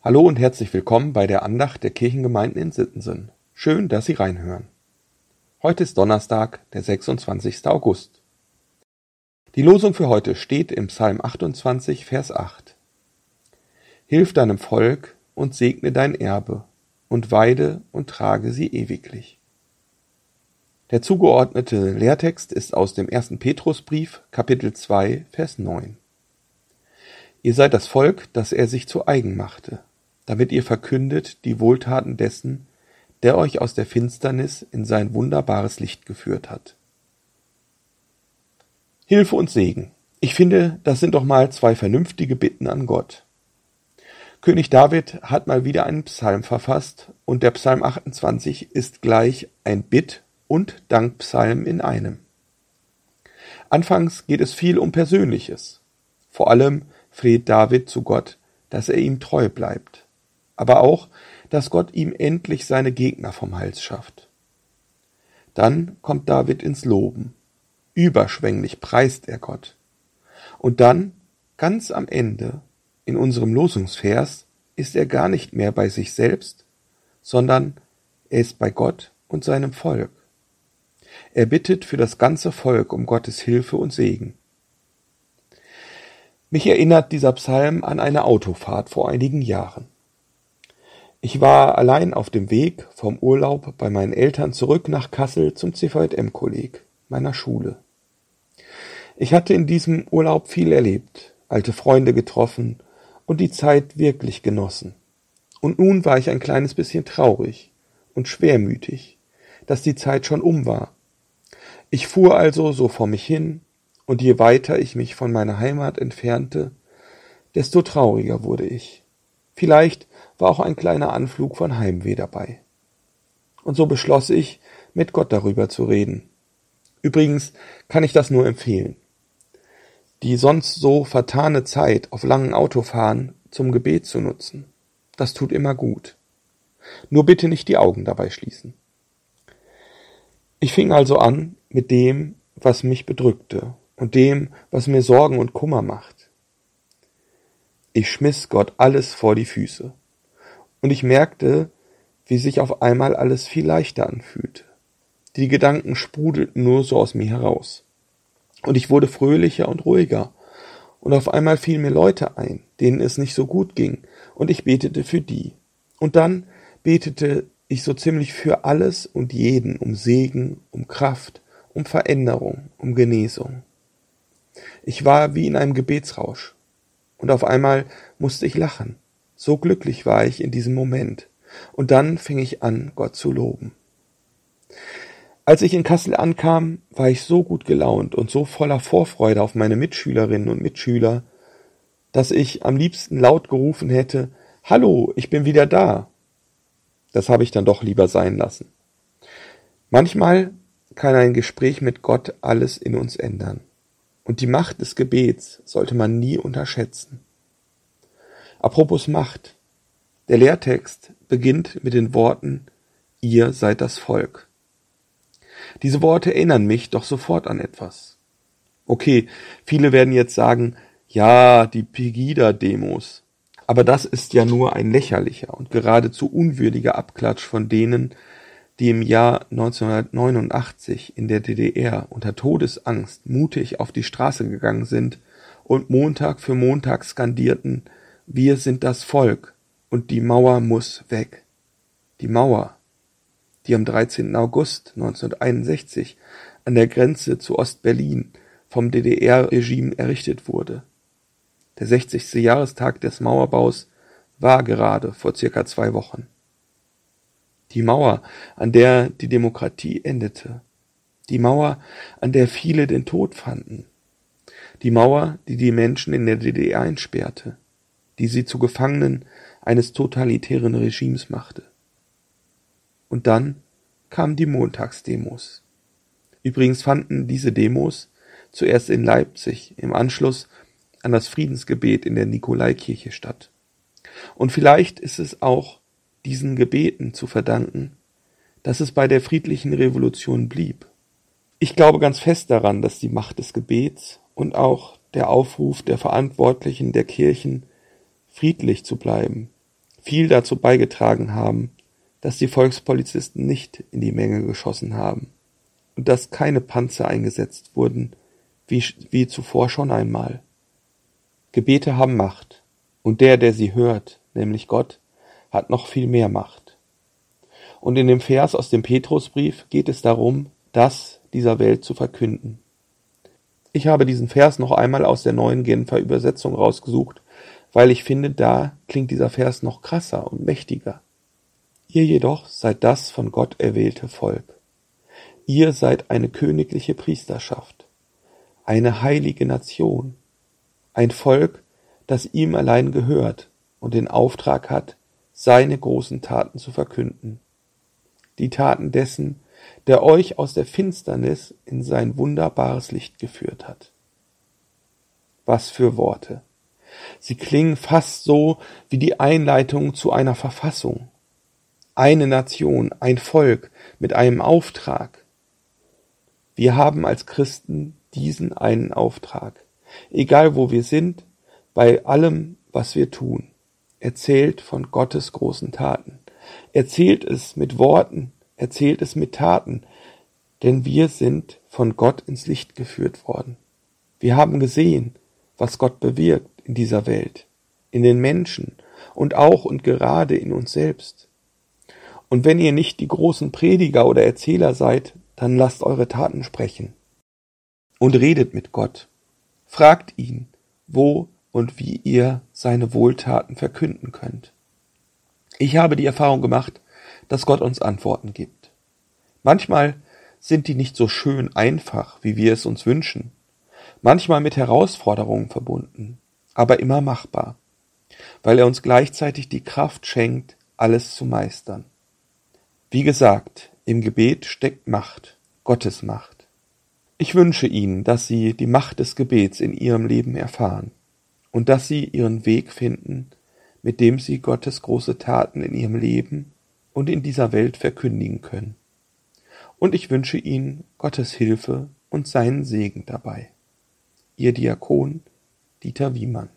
Hallo und herzlich willkommen bei der Andacht der Kirchengemeinden in Sittensen. Schön, dass Sie reinhören. Heute ist Donnerstag, der 26. August. Die Losung für heute steht im Psalm 28, Vers 8. Hilf deinem Volk und segne dein Erbe und weide und trage sie ewiglich. Der zugeordnete Lehrtext ist aus dem ersten Petrusbrief, Kapitel 2, Vers 9. Ihr seid das Volk, das er sich zu eigen machte damit ihr verkündet die Wohltaten dessen, der euch aus der Finsternis in sein wunderbares Licht geführt hat. Hilfe und Segen. Ich finde, das sind doch mal zwei vernünftige Bitten an Gott. König David hat mal wieder einen Psalm verfasst und der Psalm 28 ist gleich ein Bitt- und Dankpsalm in einem. Anfangs geht es viel um Persönliches. Vor allem fleht David zu Gott, dass er ihm treu bleibt aber auch, dass Gott ihm endlich seine Gegner vom Hals schafft. Dann kommt David ins Loben. Überschwänglich preist er Gott. Und dann, ganz am Ende, in unserem Losungsvers, ist er gar nicht mehr bei sich selbst, sondern er ist bei Gott und seinem Volk. Er bittet für das ganze Volk um Gottes Hilfe und Segen. Mich erinnert dieser Psalm an eine Autofahrt vor einigen Jahren. Ich war allein auf dem Weg vom Urlaub bei meinen Eltern zurück nach Kassel zum CVJM-Kolleg, meiner Schule. Ich hatte in diesem Urlaub viel erlebt, alte Freunde getroffen und die Zeit wirklich genossen. Und nun war ich ein kleines bisschen traurig und schwermütig, dass die Zeit schon um war. Ich fuhr also so vor mich hin, und je weiter ich mich von meiner Heimat entfernte, desto trauriger wurde ich. Vielleicht war auch ein kleiner Anflug von Heimweh dabei. Und so beschloss ich, mit Gott darüber zu reden. Übrigens kann ich das nur empfehlen. Die sonst so vertane Zeit auf langen Autofahren zum Gebet zu nutzen, das tut immer gut. Nur bitte nicht die Augen dabei schließen. Ich fing also an mit dem, was mich bedrückte und dem, was mir Sorgen und Kummer macht. Ich schmiss Gott alles vor die Füße. Und ich merkte, wie sich auf einmal alles viel leichter anfühlte. Die Gedanken sprudelten nur so aus mir heraus. Und ich wurde fröhlicher und ruhiger. Und auf einmal fielen mir Leute ein, denen es nicht so gut ging, und ich betete für die. Und dann betete ich so ziemlich für alles und jeden um Segen, um Kraft, um Veränderung, um Genesung. Ich war wie in einem Gebetsrausch. Und auf einmal musste ich lachen. So glücklich war ich in diesem Moment. Und dann fing ich an, Gott zu loben. Als ich in Kassel ankam, war ich so gut gelaunt und so voller Vorfreude auf meine Mitschülerinnen und Mitschüler, dass ich am liebsten laut gerufen hätte, Hallo, ich bin wieder da. Das habe ich dann doch lieber sein lassen. Manchmal kann ein Gespräch mit Gott alles in uns ändern. Und die Macht des Gebets sollte man nie unterschätzen. Apropos Macht. Der Lehrtext beginnt mit den Worten Ihr seid das Volk. Diese Worte erinnern mich doch sofort an etwas. Okay, viele werden jetzt sagen, ja, die Pegida-Demos. Aber das ist ja nur ein lächerlicher und geradezu unwürdiger Abklatsch von denen, die im Jahr 1989 in der DDR unter Todesangst mutig auf die Straße gegangen sind und Montag für Montag skandierten, wir sind das Volk und die Mauer muss weg. Die Mauer, die am 13. August 1961 an der Grenze zu Ostberlin vom DDR-Regime errichtet wurde. Der 60. Jahrestag des Mauerbaus war gerade vor circa zwei Wochen. Die Mauer, an der die Demokratie endete. Die Mauer, an der viele den Tod fanden. Die Mauer, die die Menschen in der DDR einsperrte die sie zu Gefangenen eines totalitären Regimes machte. Und dann kamen die Montagsdemos. Übrigens fanden diese Demos zuerst in Leipzig im Anschluss an das Friedensgebet in der Nikolaikirche statt. Und vielleicht ist es auch diesen Gebeten zu verdanken, dass es bei der friedlichen Revolution blieb. Ich glaube ganz fest daran, dass die Macht des Gebets und auch der Aufruf der Verantwortlichen der Kirchen friedlich zu bleiben, viel dazu beigetragen haben, dass die Volkspolizisten nicht in die Menge geschossen haben und dass keine Panzer eingesetzt wurden, wie, wie zuvor schon einmal. Gebete haben Macht, und der, der sie hört, nämlich Gott, hat noch viel mehr Macht. Und in dem Vers aus dem Petrusbrief geht es darum, das dieser Welt zu verkünden. Ich habe diesen Vers noch einmal aus der neuen Genfer Übersetzung rausgesucht, weil ich finde, da klingt dieser Vers noch krasser und mächtiger. Ihr jedoch seid das von Gott erwählte Volk. Ihr seid eine königliche Priesterschaft, eine heilige Nation, ein Volk, das ihm allein gehört und den Auftrag hat, seine großen Taten zu verkünden. Die Taten dessen, der euch aus der Finsternis in sein wunderbares Licht geführt hat. Was für Worte. Sie klingen fast so wie die Einleitung zu einer Verfassung. Eine Nation, ein Volk mit einem Auftrag. Wir haben als Christen diesen einen Auftrag. Egal wo wir sind, bei allem, was wir tun. Erzählt von Gottes großen Taten. Erzählt es mit Worten, erzählt es mit Taten, denn wir sind von Gott ins Licht geführt worden. Wir haben gesehen, was Gott bewirkt in dieser Welt, in den Menschen und auch und gerade in uns selbst. Und wenn ihr nicht die großen Prediger oder Erzähler seid, dann lasst eure Taten sprechen. Und redet mit Gott. Fragt ihn, wo und wie ihr seine Wohltaten verkünden könnt. Ich habe die Erfahrung gemacht, dass Gott uns Antworten gibt. Manchmal sind die nicht so schön einfach, wie wir es uns wünschen, manchmal mit Herausforderungen verbunden, aber immer machbar, weil er uns gleichzeitig die Kraft schenkt, alles zu meistern. Wie gesagt, im Gebet steckt Macht, Gottes Macht. Ich wünsche Ihnen, dass Sie die Macht des Gebets in Ihrem Leben erfahren und dass Sie Ihren Weg finden, mit dem Sie Gottes große Taten in Ihrem Leben und in dieser Welt verkündigen können. Und ich wünsche Ihnen Gottes Hilfe und seinen Segen dabei. Ihr Diakon Dieter Wiemann